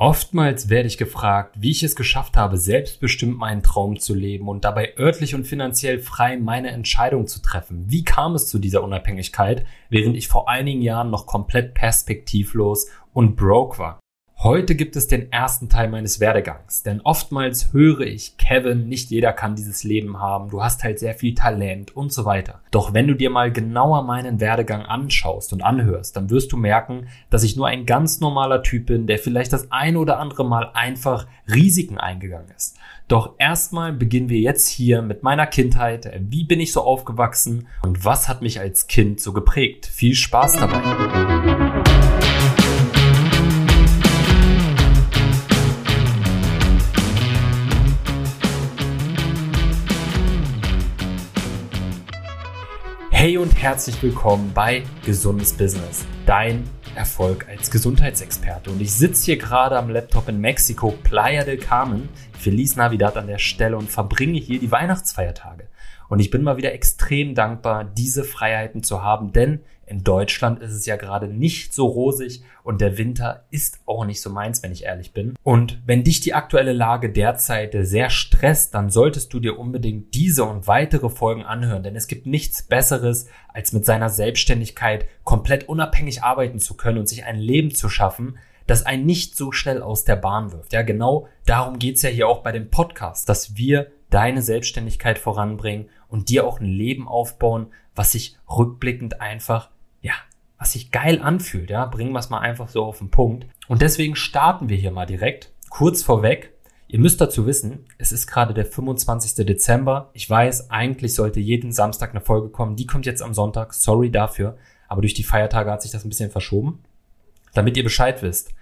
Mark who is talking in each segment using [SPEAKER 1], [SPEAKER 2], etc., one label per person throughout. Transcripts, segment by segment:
[SPEAKER 1] Oftmals werde ich gefragt, wie ich es geschafft habe, selbstbestimmt meinen Traum zu leben und dabei örtlich und finanziell frei meine Entscheidung zu treffen. Wie kam es zu dieser Unabhängigkeit, während ich vor einigen Jahren noch komplett perspektivlos und broke war? Heute gibt es den ersten Teil meines Werdegangs, denn oftmals höre ich, Kevin, nicht jeder kann dieses Leben haben, du hast halt sehr viel Talent und so weiter. Doch wenn du dir mal genauer meinen Werdegang anschaust und anhörst, dann wirst du merken, dass ich nur ein ganz normaler Typ bin, der vielleicht das eine oder andere Mal einfach Risiken eingegangen ist. Doch erstmal beginnen wir jetzt hier mit meiner Kindheit. Wie bin ich so aufgewachsen und was hat mich als Kind so geprägt? Viel Spaß dabei! Herzlich willkommen bei Gesundes Business, dein Erfolg als Gesundheitsexperte. Und ich sitze hier gerade am Laptop in Mexiko, Playa del Carmen, Feliz Navidad an der Stelle und verbringe hier die Weihnachtsfeiertage. Und ich bin mal wieder extrem dankbar, diese Freiheiten zu haben, denn in Deutschland ist es ja gerade nicht so rosig und der Winter ist auch nicht so meins, wenn ich ehrlich bin. Und wenn dich die aktuelle Lage derzeit sehr stresst, dann solltest du dir unbedingt diese und weitere Folgen anhören, denn es gibt nichts Besseres, als mit seiner Selbstständigkeit komplett unabhängig arbeiten zu können und sich ein Leben zu schaffen, das einen nicht so schnell aus der Bahn wirft. Ja, genau darum geht's ja hier auch bei dem Podcast, dass wir deine Selbstständigkeit voranbringen und dir auch ein Leben aufbauen, was sich rückblickend einfach ja, was sich geil anfühlt, ja, bringen wir es mal einfach so auf den Punkt. Und deswegen starten wir hier mal direkt. Kurz vorweg, ihr müsst dazu wissen, es ist gerade der 25. Dezember. Ich weiß, eigentlich sollte jeden Samstag eine Folge kommen. Die kommt jetzt am Sonntag. Sorry dafür. Aber durch die Feiertage hat sich das ein bisschen verschoben. Damit ihr Bescheid wisst.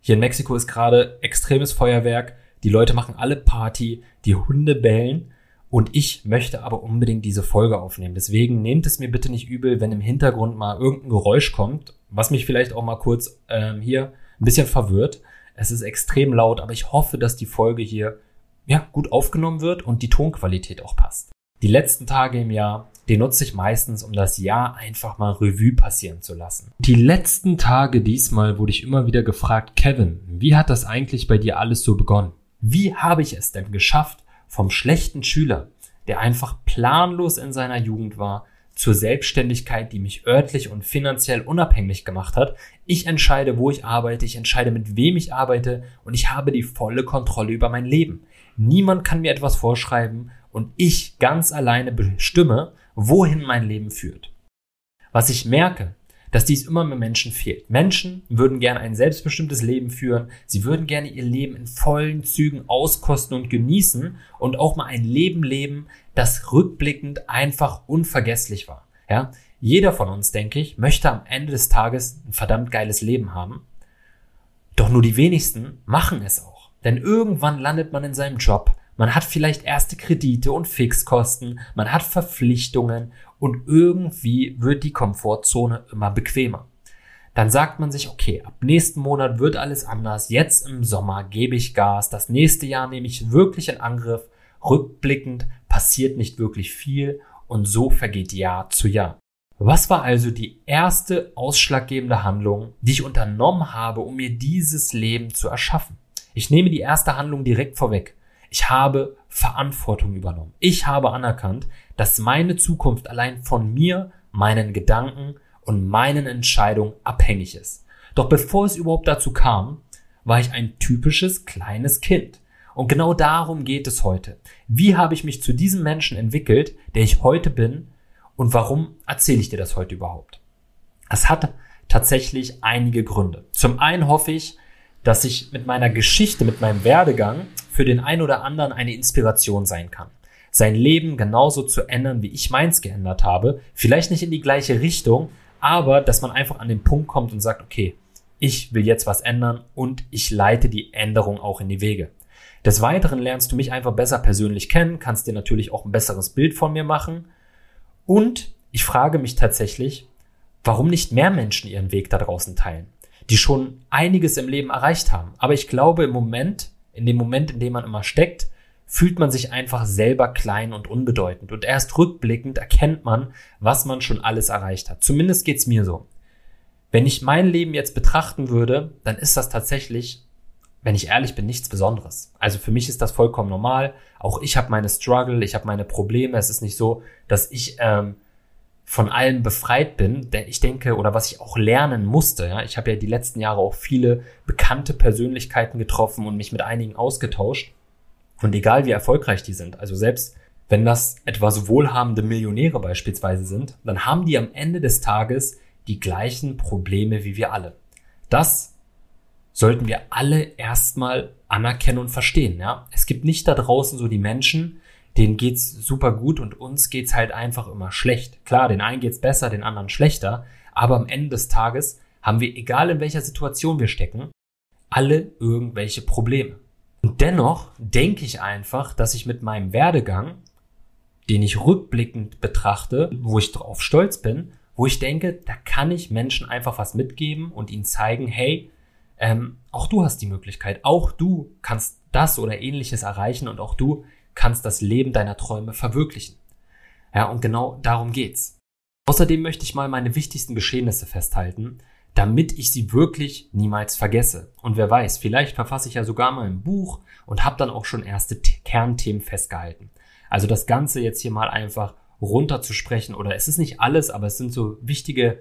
[SPEAKER 1] Hier in Mexiko ist gerade extremes Feuerwerk. Die Leute machen alle Party. Die Hunde bellen. Und ich möchte aber unbedingt diese Folge aufnehmen. Deswegen nehmt es mir bitte nicht übel, wenn im Hintergrund mal irgendein Geräusch kommt, was mich vielleicht auch mal kurz ähm, hier ein bisschen verwirrt. Es ist extrem laut, aber ich hoffe, dass die Folge hier ja, gut aufgenommen wird und die Tonqualität auch passt. Die letzten Tage im Jahr, die nutze ich meistens, um das Jahr einfach mal Revue passieren zu lassen. Die letzten Tage diesmal wurde ich immer wieder gefragt, Kevin, wie hat das eigentlich bei dir alles so begonnen? Wie habe ich es denn geschafft, vom schlechten Schüler, der einfach planlos in seiner Jugend war, zur Selbstständigkeit, die mich örtlich und finanziell unabhängig gemacht hat. Ich entscheide, wo ich arbeite, ich entscheide, mit wem ich arbeite und ich habe die volle Kontrolle über mein Leben. Niemand kann mir etwas vorschreiben und ich ganz alleine bestimme, wohin mein Leben führt. Was ich merke, dass dies immer mehr Menschen fehlt. Menschen würden gerne ein selbstbestimmtes Leben führen, sie würden gerne ihr Leben in vollen Zügen auskosten und genießen und auch mal ein Leben leben, das rückblickend einfach unvergesslich war. Ja? Jeder von uns, denke ich, möchte am Ende des Tages ein verdammt geiles Leben haben. Doch nur die wenigsten machen es auch. Denn irgendwann landet man in seinem Job, man hat vielleicht erste Kredite und Fixkosten, man hat Verpflichtungen und irgendwie wird die Komfortzone immer bequemer. Dann sagt man sich, okay, ab nächsten Monat wird alles anders, jetzt im Sommer gebe ich Gas, das nächste Jahr nehme ich wirklich in Angriff, rückblickend passiert nicht wirklich viel und so vergeht Jahr zu Jahr. Was war also die erste ausschlaggebende Handlung, die ich unternommen habe, um mir dieses Leben zu erschaffen? Ich nehme die erste Handlung direkt vorweg. Ich habe Verantwortung übernommen. Ich habe anerkannt, dass meine Zukunft allein von mir, meinen Gedanken und meinen Entscheidungen abhängig ist. Doch bevor es überhaupt dazu kam, war ich ein typisches kleines Kind. Und genau darum geht es heute. Wie habe ich mich zu diesem Menschen entwickelt, der ich heute bin und warum erzähle ich dir das heute überhaupt? Es hat tatsächlich einige Gründe. Zum einen hoffe ich, dass ich mit meiner Geschichte, mit meinem Werdegang für den einen oder anderen eine Inspiration sein kann. Sein Leben genauso zu ändern, wie ich meins geändert habe. Vielleicht nicht in die gleiche Richtung, aber dass man einfach an den Punkt kommt und sagt, okay, ich will jetzt was ändern und ich leite die Änderung auch in die Wege. Des Weiteren lernst du mich einfach besser persönlich kennen, kannst dir natürlich auch ein besseres Bild von mir machen. Und ich frage mich tatsächlich, warum nicht mehr Menschen ihren Weg da draußen teilen, die schon einiges im Leben erreicht haben. Aber ich glaube, im Moment in dem Moment, in dem man immer steckt, fühlt man sich einfach selber klein und unbedeutend. Und erst rückblickend erkennt man, was man schon alles erreicht hat. Zumindest geht's mir so. Wenn ich mein Leben jetzt betrachten würde, dann ist das tatsächlich wenn ich ehrlich bin, nichts Besonderes. Also für mich ist das vollkommen normal. Auch ich habe meine Struggle, ich habe meine Probleme. Es ist nicht so, dass ich ähm, von allem befreit bin. Denn ich denke, oder was ich auch lernen musste, ja, ich habe ja die letzten Jahre auch viele bekannte Persönlichkeiten getroffen und mich mit einigen ausgetauscht. Und egal wie erfolgreich die sind, also selbst wenn das etwas wohlhabende Millionäre beispielsweise sind, dann haben die am Ende des Tages die gleichen Probleme wie wir alle. Das sollten wir alle erstmal anerkennen und verstehen. Ja? Es gibt nicht da draußen so die Menschen, denen geht's super gut und uns geht's halt einfach immer schlecht. Klar, den einen geht's besser, den anderen schlechter, aber am Ende des Tages haben wir, egal in welcher Situation wir stecken, alle irgendwelche Probleme. Und dennoch denke ich einfach, dass ich mit meinem Werdegang, den ich rückblickend betrachte, wo ich drauf stolz bin, wo ich denke, da kann ich Menschen einfach was mitgeben und ihnen zeigen, hey, ähm, auch du hast die Möglichkeit, auch du kannst das oder ähnliches erreichen und auch du kannst das Leben deiner Träume verwirklichen. Ja, und genau darum geht's. Außerdem möchte ich mal meine wichtigsten Geschehnisse festhalten, damit ich sie wirklich niemals vergesse. Und wer weiß, vielleicht verfasse ich ja sogar mal ein Buch und habe dann auch schon erste Kernthemen festgehalten. Also das Ganze jetzt hier mal einfach runterzusprechen oder es ist nicht alles, aber es sind so wichtige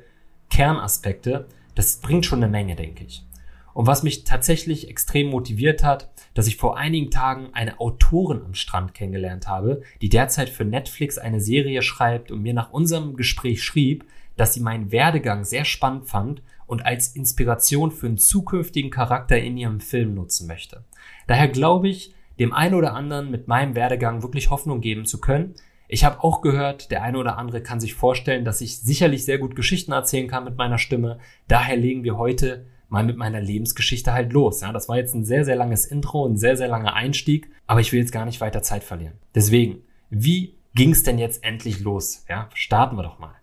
[SPEAKER 1] Kernaspekte. Das bringt schon eine Menge, denke ich. Und was mich tatsächlich extrem motiviert hat, dass ich vor einigen Tagen eine Autorin am Strand kennengelernt habe, die derzeit für Netflix eine Serie schreibt und mir nach unserem Gespräch schrieb, dass sie meinen Werdegang sehr spannend fand und als Inspiration für einen zukünftigen Charakter in ihrem Film nutzen möchte. Daher glaube ich, dem einen oder anderen mit meinem Werdegang wirklich Hoffnung geben zu können. Ich habe auch gehört, der eine oder andere kann sich vorstellen, dass ich sicherlich sehr gut Geschichten erzählen kann mit meiner Stimme. Daher legen wir heute mal mit meiner Lebensgeschichte halt los. Ja, das war jetzt ein sehr, sehr langes Intro, ein sehr, sehr langer Einstieg, aber ich will jetzt gar nicht weiter Zeit verlieren. Deswegen, wie ging es denn jetzt endlich los? Ja, starten wir doch mal.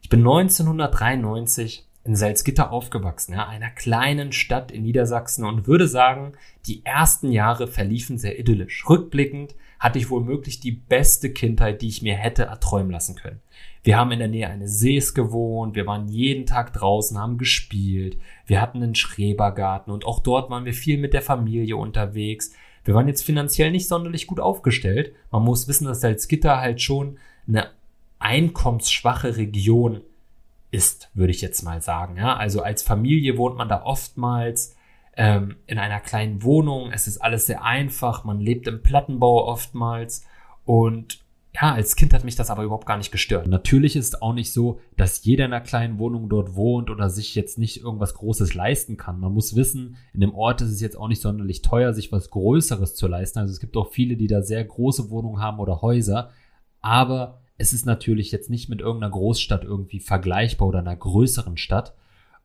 [SPEAKER 1] Ich bin 1993 in Salzgitter aufgewachsen, ja, einer kleinen Stadt in Niedersachsen und würde sagen, die ersten Jahre verliefen sehr idyllisch. Rückblickend hatte ich womöglich die beste Kindheit, die ich mir hätte erträumen lassen können. Wir haben in der Nähe eines Sees gewohnt, wir waren jeden Tag draußen, haben gespielt, wir hatten einen Schrebergarten und auch dort waren wir viel mit der Familie unterwegs. Wir waren jetzt finanziell nicht sonderlich gut aufgestellt. Man muss wissen, dass Salzgitter halt schon eine einkommensschwache Region ist, würde ich jetzt mal sagen. Ja, also als Familie wohnt man da oftmals ähm, in einer kleinen Wohnung. Es ist alles sehr einfach. Man lebt im Plattenbau oftmals und ja, als Kind hat mich das aber überhaupt gar nicht gestört. Natürlich ist auch nicht so, dass jeder in einer kleinen Wohnung dort wohnt oder sich jetzt nicht irgendwas Großes leisten kann. Man muss wissen, in dem Ort ist es jetzt auch nicht sonderlich teuer, sich was Größeres zu leisten. Also es gibt auch viele, die da sehr große Wohnungen haben oder Häuser. Aber es ist natürlich jetzt nicht mit irgendeiner Großstadt irgendwie vergleichbar oder einer größeren Stadt.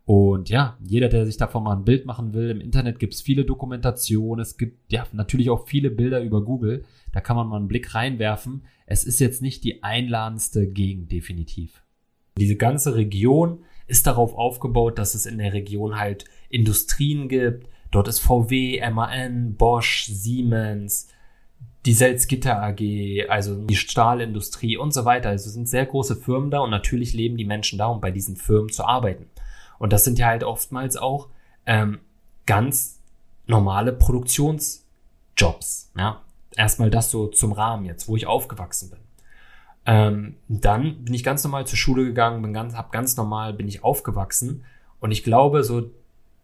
[SPEAKER 1] Und ja, jeder, der sich davon mal ein Bild machen will, im Internet gibt es viele Dokumentationen, es gibt ja natürlich auch viele Bilder über Google. Da kann man mal einen Blick reinwerfen. Es ist jetzt nicht die einladendste Gegend, definitiv. Diese ganze Region ist darauf aufgebaut, dass es in der Region halt Industrien gibt. Dort ist VW, MAN, Bosch, Siemens, die Selzgitter AG, also die Stahlindustrie und so weiter. Also es sind sehr große Firmen da und natürlich leben die Menschen da, um bei diesen Firmen zu arbeiten. Und das sind ja halt oftmals auch ähm, ganz normale Produktionsjobs. Ja? erstmal das so zum Rahmen jetzt, wo ich aufgewachsen bin. Ähm, dann bin ich ganz normal zur Schule gegangen, bin ganz, hab ganz normal, bin ich aufgewachsen. Und ich glaube, so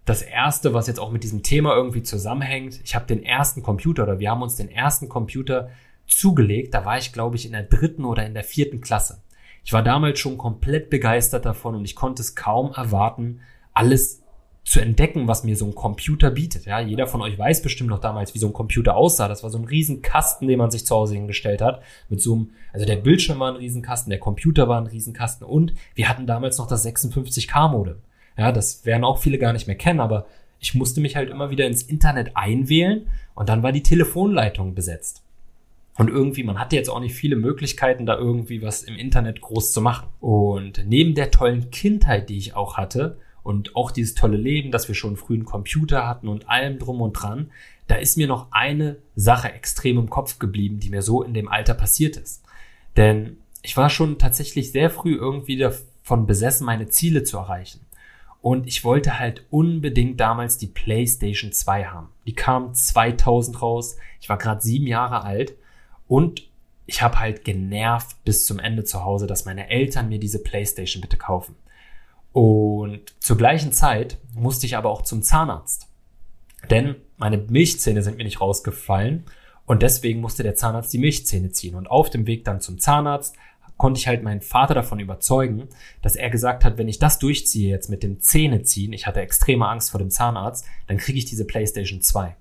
[SPEAKER 1] das erste, was jetzt auch mit diesem Thema irgendwie zusammenhängt, ich habe den ersten Computer oder wir haben uns den ersten Computer zugelegt. Da war ich, glaube ich, in der dritten oder in der vierten Klasse. Ich war damals schon komplett begeistert davon und ich konnte es kaum erwarten, alles zu entdecken, was mir so ein Computer bietet. Ja, jeder von euch weiß bestimmt noch damals, wie so ein Computer aussah. Das war so ein Riesenkasten, den man sich zu Hause hingestellt hat. Mit so einem, also der Bildschirm war ein Riesenkasten, der Computer war ein Riesenkasten und wir hatten damals noch das 56K-Modem. Ja, das werden auch viele gar nicht mehr kennen, aber ich musste mich halt immer wieder ins Internet einwählen und dann war die Telefonleitung besetzt. Und irgendwie, man hatte jetzt auch nicht viele Möglichkeiten, da irgendwie was im Internet groß zu machen. Und neben der tollen Kindheit, die ich auch hatte, und auch dieses tolle Leben, dass wir schon früh einen Computer hatten und allem drum und dran, da ist mir noch eine Sache extrem im Kopf geblieben, die mir so in dem Alter passiert ist. Denn ich war schon tatsächlich sehr früh irgendwie davon besessen, meine Ziele zu erreichen. Und ich wollte halt unbedingt damals die PlayStation 2 haben. Die kam 2000 raus. Ich war gerade sieben Jahre alt und ich habe halt genervt bis zum Ende zu Hause, dass meine Eltern mir diese PlayStation bitte kaufen. Und zur gleichen Zeit musste ich aber auch zum Zahnarzt. Denn meine Milchzähne sind mir nicht rausgefallen und deswegen musste der Zahnarzt die Milchzähne ziehen. Und auf dem Weg dann zum Zahnarzt konnte ich halt meinen Vater davon überzeugen, dass er gesagt hat, wenn ich das durchziehe jetzt mit dem Zähneziehen, ich hatte extreme Angst vor dem Zahnarzt, dann kriege ich diese PlayStation 2.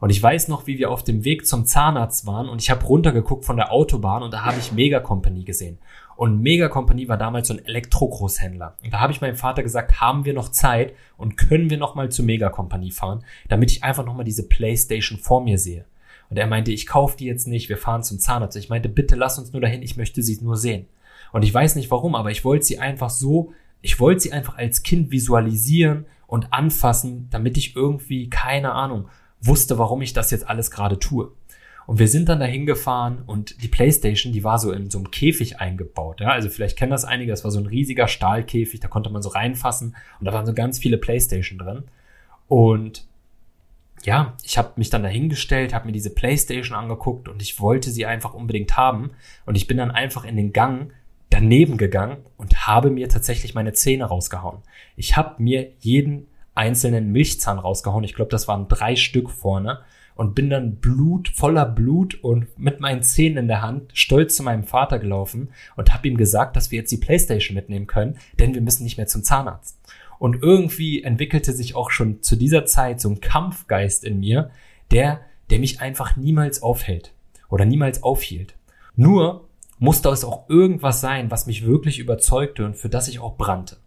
[SPEAKER 1] Und ich weiß noch, wie wir auf dem Weg zum Zahnarzt waren und ich habe runtergeguckt von der Autobahn und da habe ich Mega Company gesehen. Und Mega Company war damals so ein Elektrogroßhändler. Und da habe ich meinem Vater gesagt, haben wir noch Zeit und können wir noch mal zu Mega Company fahren, damit ich einfach noch mal diese PlayStation vor mir sehe. Und er meinte, ich kaufe die jetzt nicht, wir fahren zum Zahnarzt. Ich meinte, bitte lass uns nur dahin, ich möchte sie nur sehen. Und ich weiß nicht warum, aber ich wollte sie einfach so, ich wollte sie einfach als Kind visualisieren und anfassen, damit ich irgendwie, keine Ahnung, wusste, warum ich das jetzt alles gerade tue. Und wir sind dann dahin gefahren und die Playstation, die war so in so einem Käfig eingebaut. Ja? Also vielleicht kennen das einige, das war so ein riesiger Stahlkäfig, da konnte man so reinfassen und da waren so ganz viele Playstation drin. Und ja, ich habe mich dann dahingestellt, habe mir diese Playstation angeguckt und ich wollte sie einfach unbedingt haben. Und ich bin dann einfach in den Gang daneben gegangen und habe mir tatsächlich meine Zähne rausgehauen. Ich habe mir jeden einzelnen Milchzahn rausgehauen. Ich glaube, das waren drei Stück vorne und bin dann Blut, voller Blut und mit meinen Zähnen in der Hand stolz zu meinem Vater gelaufen und habe ihm gesagt, dass wir jetzt die Playstation mitnehmen können, denn wir müssen nicht mehr zum Zahnarzt. Und irgendwie entwickelte sich auch schon zu dieser Zeit so ein Kampfgeist in mir, der, der mich einfach niemals aufhält oder niemals aufhielt. Nur musste es auch irgendwas sein, was mich wirklich überzeugte und für das ich auch brannte.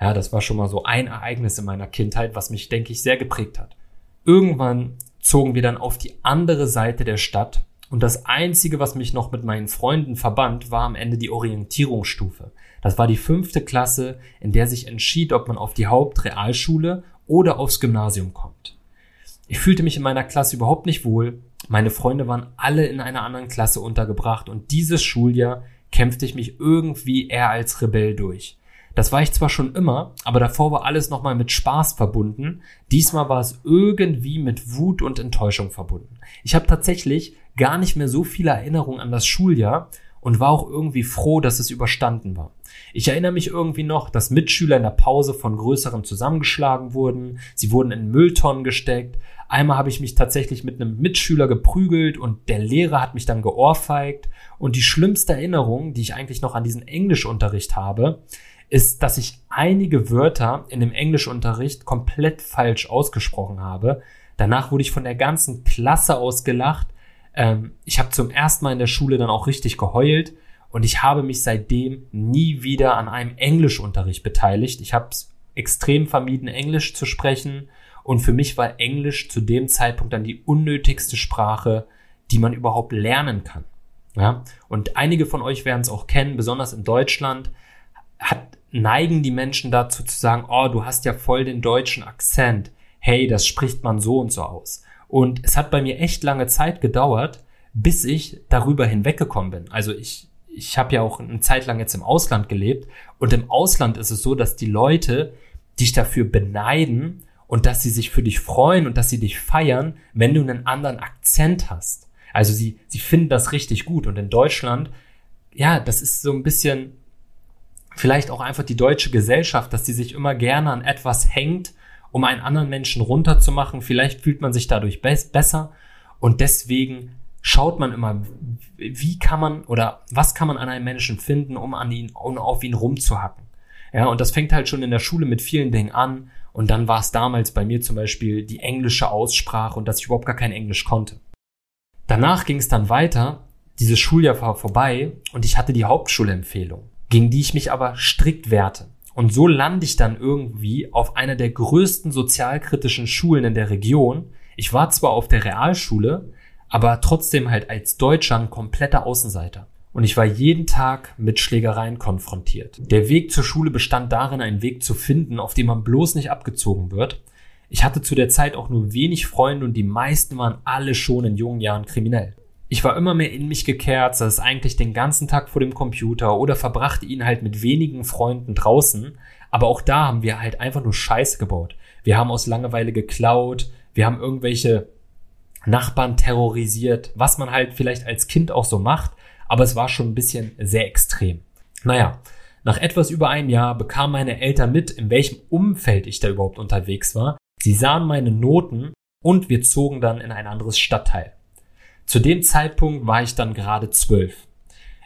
[SPEAKER 1] Ja, das war schon mal so ein Ereignis in meiner Kindheit, was mich, denke ich, sehr geprägt hat. Irgendwann zogen wir dann auf die andere Seite der Stadt und das einzige, was mich noch mit meinen Freunden verband, war am Ende die Orientierungsstufe. Das war die fünfte Klasse, in der sich entschied, ob man auf die Hauptrealschule oder aufs Gymnasium kommt. Ich fühlte mich in meiner Klasse überhaupt nicht wohl. Meine Freunde waren alle in einer anderen Klasse untergebracht und dieses Schuljahr kämpfte ich mich irgendwie eher als Rebell durch. Das war ich zwar schon immer, aber davor war alles nochmal mit Spaß verbunden. Diesmal war es irgendwie mit Wut und Enttäuschung verbunden. Ich habe tatsächlich gar nicht mehr so viele Erinnerungen an das Schuljahr und war auch irgendwie froh, dass es überstanden war. Ich erinnere mich irgendwie noch, dass Mitschüler in der Pause von größeren zusammengeschlagen wurden, sie wurden in Mülltonnen gesteckt. Einmal habe ich mich tatsächlich mit einem Mitschüler geprügelt und der Lehrer hat mich dann geohrfeigt. Und die schlimmste Erinnerung, die ich eigentlich noch an diesen Englischunterricht habe, ist, dass ich einige Wörter in dem Englischunterricht komplett falsch ausgesprochen habe. Danach wurde ich von der ganzen Klasse ausgelacht. Ähm, ich habe zum ersten Mal in der Schule dann auch richtig geheult und ich habe mich seitdem nie wieder an einem Englischunterricht beteiligt. Ich habe es extrem vermieden, Englisch zu sprechen und für mich war Englisch zu dem Zeitpunkt dann die unnötigste Sprache, die man überhaupt lernen kann. Ja? Und einige von euch werden es auch kennen, besonders in Deutschland hat neigen die Menschen dazu zu sagen, oh, du hast ja voll den deutschen Akzent. Hey, das spricht man so und so aus. Und es hat bei mir echt lange Zeit gedauert, bis ich darüber hinweggekommen bin. Also ich, ich habe ja auch eine Zeit lang jetzt im Ausland gelebt und im Ausland ist es so, dass die Leute dich dafür beneiden und dass sie sich für dich freuen und dass sie dich feiern, wenn du einen anderen Akzent hast. Also sie, sie finden das richtig gut und in Deutschland, ja, das ist so ein bisschen vielleicht auch einfach die deutsche Gesellschaft, dass die sich immer gerne an etwas hängt, um einen anderen Menschen runterzumachen. Vielleicht fühlt man sich dadurch be besser und deswegen schaut man immer, wie kann man oder was kann man an einem Menschen finden, um an ihn, um auf ihn rumzuhacken. Ja, und das fängt halt schon in der Schule mit vielen Dingen an. Und dann war es damals bei mir zum Beispiel die englische Aussprache und dass ich überhaupt gar kein Englisch konnte. Danach ging es dann weiter. Dieses Schuljahr war vorbei und ich hatte die Hauptschulempfehlung gegen die ich mich aber strikt werte. Und so lande ich dann irgendwie auf einer der größten sozialkritischen Schulen in der Region. Ich war zwar auf der Realschule, aber trotzdem halt als Deutscher ein kompletter Außenseiter. Und ich war jeden Tag mit Schlägereien konfrontiert. Der Weg zur Schule bestand darin, einen Weg zu finden, auf dem man bloß nicht abgezogen wird. Ich hatte zu der Zeit auch nur wenig Freunde und die meisten waren alle schon in jungen Jahren kriminell. Ich war immer mehr in mich gekehrt, saß eigentlich den ganzen Tag vor dem Computer oder verbrachte ihn halt mit wenigen Freunden draußen. Aber auch da haben wir halt einfach nur Scheiße gebaut. Wir haben aus Langeweile geklaut, wir haben irgendwelche Nachbarn terrorisiert, was man halt vielleicht als Kind auch so macht, aber es war schon ein bisschen sehr extrem. Naja, nach etwas über einem Jahr bekamen meine Eltern mit, in welchem Umfeld ich da überhaupt unterwegs war. Sie sahen meine Noten und wir zogen dann in ein anderes Stadtteil. Zu dem Zeitpunkt war ich dann gerade zwölf.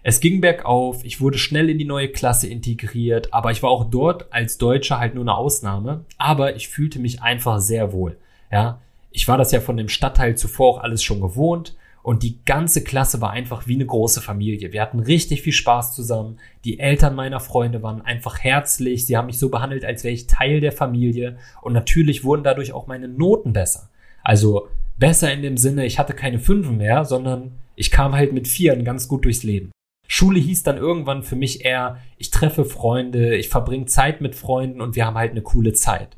[SPEAKER 1] Es ging bergauf, ich wurde schnell in die neue Klasse integriert, aber ich war auch dort als Deutscher halt nur eine Ausnahme, aber ich fühlte mich einfach sehr wohl. Ja, ich war das ja von dem Stadtteil zuvor auch alles schon gewohnt und die ganze Klasse war einfach wie eine große Familie. Wir hatten richtig viel Spaß zusammen. Die Eltern meiner Freunde waren einfach herzlich. Sie haben mich so behandelt, als wäre ich Teil der Familie. Und natürlich wurden dadurch auch meine Noten besser. Also besser in dem Sinne, ich hatte keine Fünfen mehr, sondern ich kam halt mit Vieren ganz gut durchs Leben. Schule hieß dann irgendwann für mich eher, ich treffe Freunde, ich verbringe Zeit mit Freunden und wir haben halt eine coole Zeit.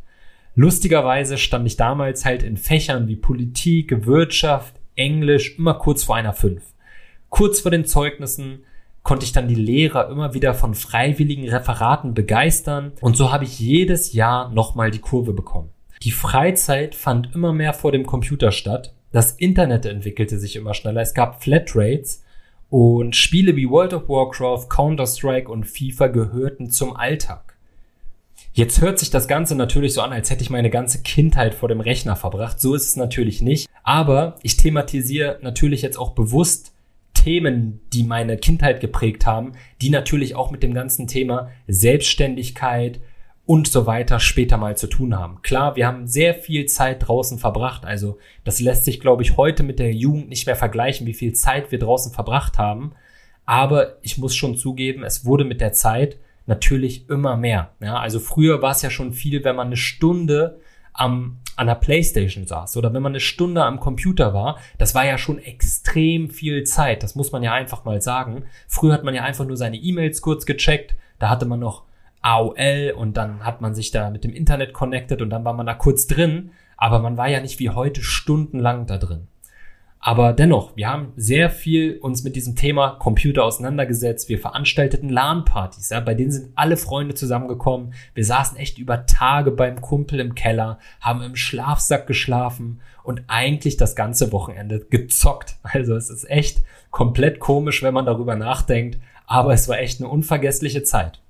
[SPEAKER 1] Lustigerweise stand ich damals halt in Fächern wie Politik, Wirtschaft, Englisch immer kurz vor einer 5. Kurz vor den Zeugnissen konnte ich dann die Lehrer immer wieder von freiwilligen Referaten begeistern und so habe ich jedes Jahr nochmal die Kurve bekommen. Die Freizeit fand immer mehr vor dem Computer statt. Das Internet entwickelte sich immer schneller. Es gab Flatrates und Spiele wie World of Warcraft, Counter-Strike und FIFA gehörten zum Alltag. Jetzt hört sich das Ganze natürlich so an, als hätte ich meine ganze Kindheit vor dem Rechner verbracht. So ist es natürlich nicht. Aber ich thematisiere natürlich jetzt auch bewusst Themen, die meine Kindheit geprägt haben, die natürlich auch mit dem ganzen Thema Selbstständigkeit und so weiter später mal zu tun haben. Klar, wir haben sehr viel Zeit draußen verbracht. Also das lässt sich, glaube ich, heute mit der Jugend nicht mehr vergleichen, wie viel Zeit wir draußen verbracht haben. Aber ich muss schon zugeben, es wurde mit der Zeit natürlich immer mehr. Ja, also früher war es ja schon viel, wenn man eine Stunde am, an der Playstation saß oder wenn man eine Stunde am Computer war, das war ja schon extrem viel Zeit. Das muss man ja einfach mal sagen. Früher hat man ja einfach nur seine E-Mails kurz gecheckt. Da hatte man noch AOL und dann hat man sich da mit dem Internet connected und dann war man da kurz drin. Aber man war ja nicht wie heute stundenlang da drin. Aber dennoch, wir haben sehr viel uns mit diesem Thema Computer auseinandergesetzt. Wir veranstalteten LAN-Partys, ja, bei denen sind alle Freunde zusammengekommen. Wir saßen echt über Tage beim Kumpel im Keller, haben im Schlafsack geschlafen und eigentlich das ganze Wochenende gezockt. Also es ist echt komplett komisch, wenn man darüber nachdenkt, aber es war echt eine unvergessliche Zeit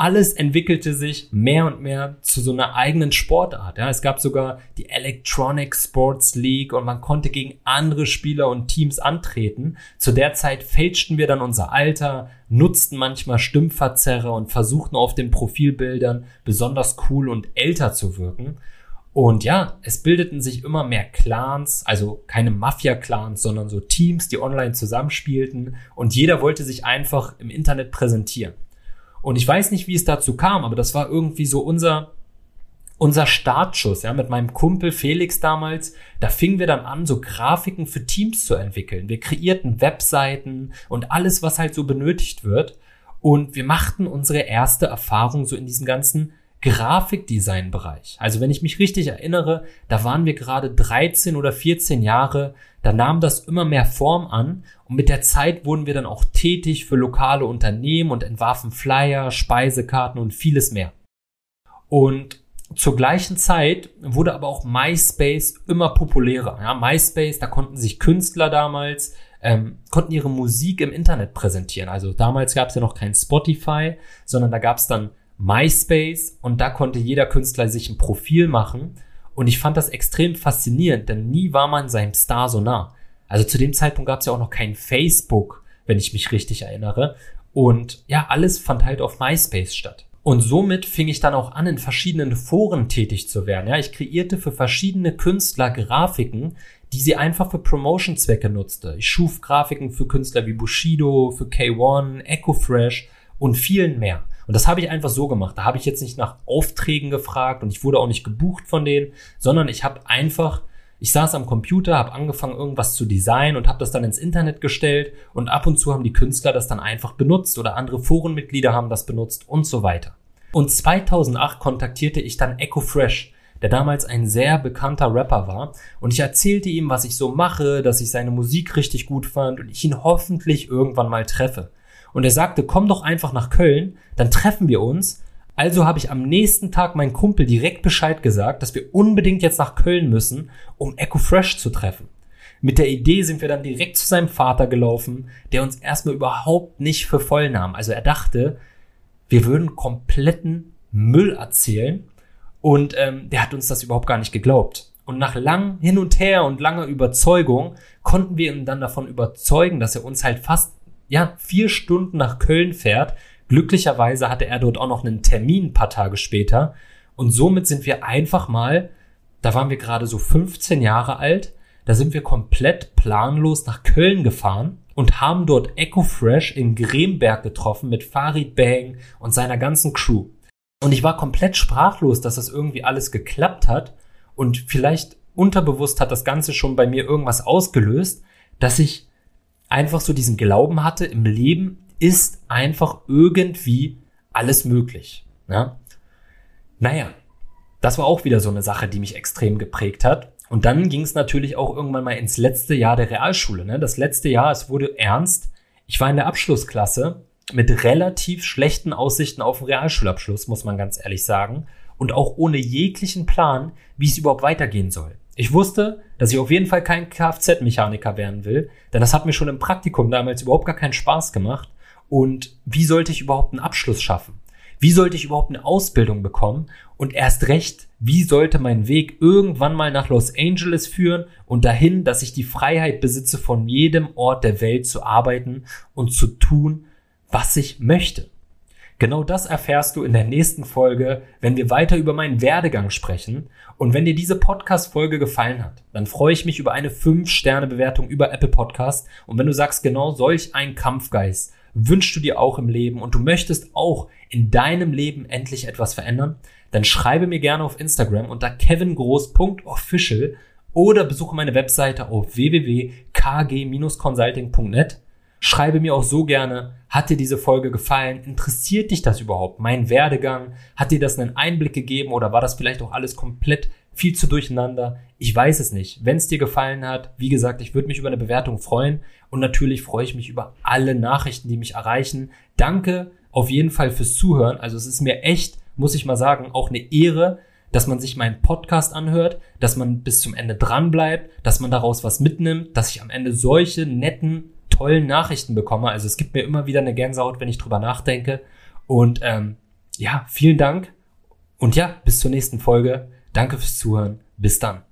[SPEAKER 1] alles entwickelte sich mehr und mehr zu so einer eigenen Sportart. Ja, es gab sogar die Electronic Sports League und man konnte gegen andere Spieler und Teams antreten. Zu der Zeit fälschten wir dann unser Alter, nutzten manchmal Stimmverzerrer und versuchten auf den Profilbildern besonders cool und älter zu wirken. Und ja, es bildeten sich immer mehr Clans, also keine Mafia-Clans, sondern so Teams, die online zusammenspielten und jeder wollte sich einfach im Internet präsentieren. Und ich weiß nicht, wie es dazu kam, aber das war irgendwie so unser, unser Startschuss, ja, mit meinem Kumpel Felix damals. Da fingen wir dann an, so Grafiken für Teams zu entwickeln. Wir kreierten Webseiten und alles, was halt so benötigt wird. Und wir machten unsere erste Erfahrung so in diesem ganzen Grafikdesign-Bereich. Also wenn ich mich richtig erinnere, da waren wir gerade 13 oder 14 Jahre, da nahm das immer mehr Form an und mit der Zeit wurden wir dann auch tätig für lokale Unternehmen und entwarfen Flyer, Speisekarten und vieles mehr. Und zur gleichen Zeit wurde aber auch MySpace immer populärer. Ja, MySpace, da konnten sich Künstler damals ähm, konnten ihre Musik im Internet präsentieren. Also damals gab es ja noch kein Spotify, sondern da gab es dann MySpace und da konnte jeder Künstler sich ein Profil machen. Und ich fand das extrem faszinierend, denn nie war man seinem Star so nah. Also zu dem Zeitpunkt gab es ja auch noch kein Facebook, wenn ich mich richtig erinnere. Und ja, alles fand halt auf MySpace statt. Und somit fing ich dann auch an, in verschiedenen Foren tätig zu werden. Ja, ich kreierte für verschiedene Künstler Grafiken, die sie einfach für Promotion-Zwecke nutzte. Ich schuf Grafiken für Künstler wie Bushido, für K1, EchoFresh und vielen mehr. Und das habe ich einfach so gemacht. Da habe ich jetzt nicht nach Aufträgen gefragt und ich wurde auch nicht gebucht von denen, sondern ich habe einfach, ich saß am Computer, habe angefangen irgendwas zu designen und habe das dann ins Internet gestellt und ab und zu haben die Künstler das dann einfach benutzt oder andere Forenmitglieder haben das benutzt und so weiter. Und 2008 kontaktierte ich dann EchoFresh. der damals ein sehr bekannter Rapper war. Und ich erzählte ihm, was ich so mache, dass ich seine Musik richtig gut fand und ich ihn hoffentlich irgendwann mal treffe. Und er sagte, komm doch einfach nach Köln, dann treffen wir uns. Also habe ich am nächsten Tag meinen Kumpel direkt Bescheid gesagt, dass wir unbedingt jetzt nach Köln müssen, um Echo Fresh zu treffen. Mit der Idee sind wir dann direkt zu seinem Vater gelaufen, der uns erstmal überhaupt nicht für voll nahm. Also er dachte, wir würden kompletten Müll erzählen und ähm, der hat uns das überhaupt gar nicht geglaubt. Und nach langem Hin und Her und langer Überzeugung konnten wir ihn dann davon überzeugen, dass er uns halt fast ja vier Stunden nach Köln fährt. Glücklicherweise hatte er dort auch noch einen Termin ein paar Tage später. Und somit sind wir einfach mal, da waren wir gerade so 15 Jahre alt, da sind wir komplett planlos nach Köln gefahren und haben dort Echo Fresh in Gremberg getroffen mit Farid Bang und seiner ganzen Crew. Und ich war komplett sprachlos, dass das irgendwie alles geklappt hat und vielleicht unterbewusst hat das Ganze schon bei mir irgendwas ausgelöst, dass ich einfach so diesen Glauben hatte, im Leben ist einfach irgendwie alles möglich. Ja? Naja, das war auch wieder so eine Sache, die mich extrem geprägt hat. Und dann ging es natürlich auch irgendwann mal ins letzte Jahr der Realschule. Ne? Das letzte Jahr, es wurde ernst. Ich war in der Abschlussklasse mit relativ schlechten Aussichten auf den Realschulabschluss, muss man ganz ehrlich sagen. Und auch ohne jeglichen Plan, wie es überhaupt weitergehen soll. Ich wusste, dass ich auf jeden Fall kein Kfz-Mechaniker werden will, denn das hat mir schon im Praktikum damals überhaupt gar keinen Spaß gemacht. Und wie sollte ich überhaupt einen Abschluss schaffen? Wie sollte ich überhaupt eine Ausbildung bekommen? Und erst recht, wie sollte mein Weg irgendwann mal nach Los Angeles führen und dahin, dass ich die Freiheit besitze, von jedem Ort der Welt zu arbeiten und zu tun, was ich möchte? Genau das erfährst du in der nächsten Folge, wenn wir weiter über meinen Werdegang sprechen. Und wenn dir diese Podcast-Folge gefallen hat, dann freue ich mich über eine 5-Sterne-Bewertung über Apple Podcast. Und wenn du sagst, genau solch ein Kampfgeist wünschst du dir auch im Leben und du möchtest auch in deinem Leben endlich etwas verändern, dann schreibe mir gerne auf Instagram unter kevingroß.official oder besuche meine Webseite auf www.kg-consulting.net. Schreibe mir auch so gerne, hat dir diese Folge gefallen? Interessiert dich das überhaupt? Mein Werdegang? Hat dir das einen Einblick gegeben oder war das vielleicht auch alles komplett viel zu durcheinander? Ich weiß es nicht. Wenn es dir gefallen hat, wie gesagt, ich würde mich über eine Bewertung freuen und natürlich freue ich mich über alle Nachrichten, die mich erreichen. Danke auf jeden Fall fürs Zuhören. Also es ist mir echt, muss ich mal sagen, auch eine Ehre, dass man sich meinen Podcast anhört, dass man bis zum Ende dran bleibt, dass man daraus was mitnimmt, dass ich am Ende solche netten tollen Nachrichten bekomme. Also es gibt mir immer wieder eine Gänsehaut, wenn ich drüber nachdenke. Und ähm, ja, vielen Dank. Und ja, bis zur nächsten Folge. Danke fürs Zuhören. Bis dann.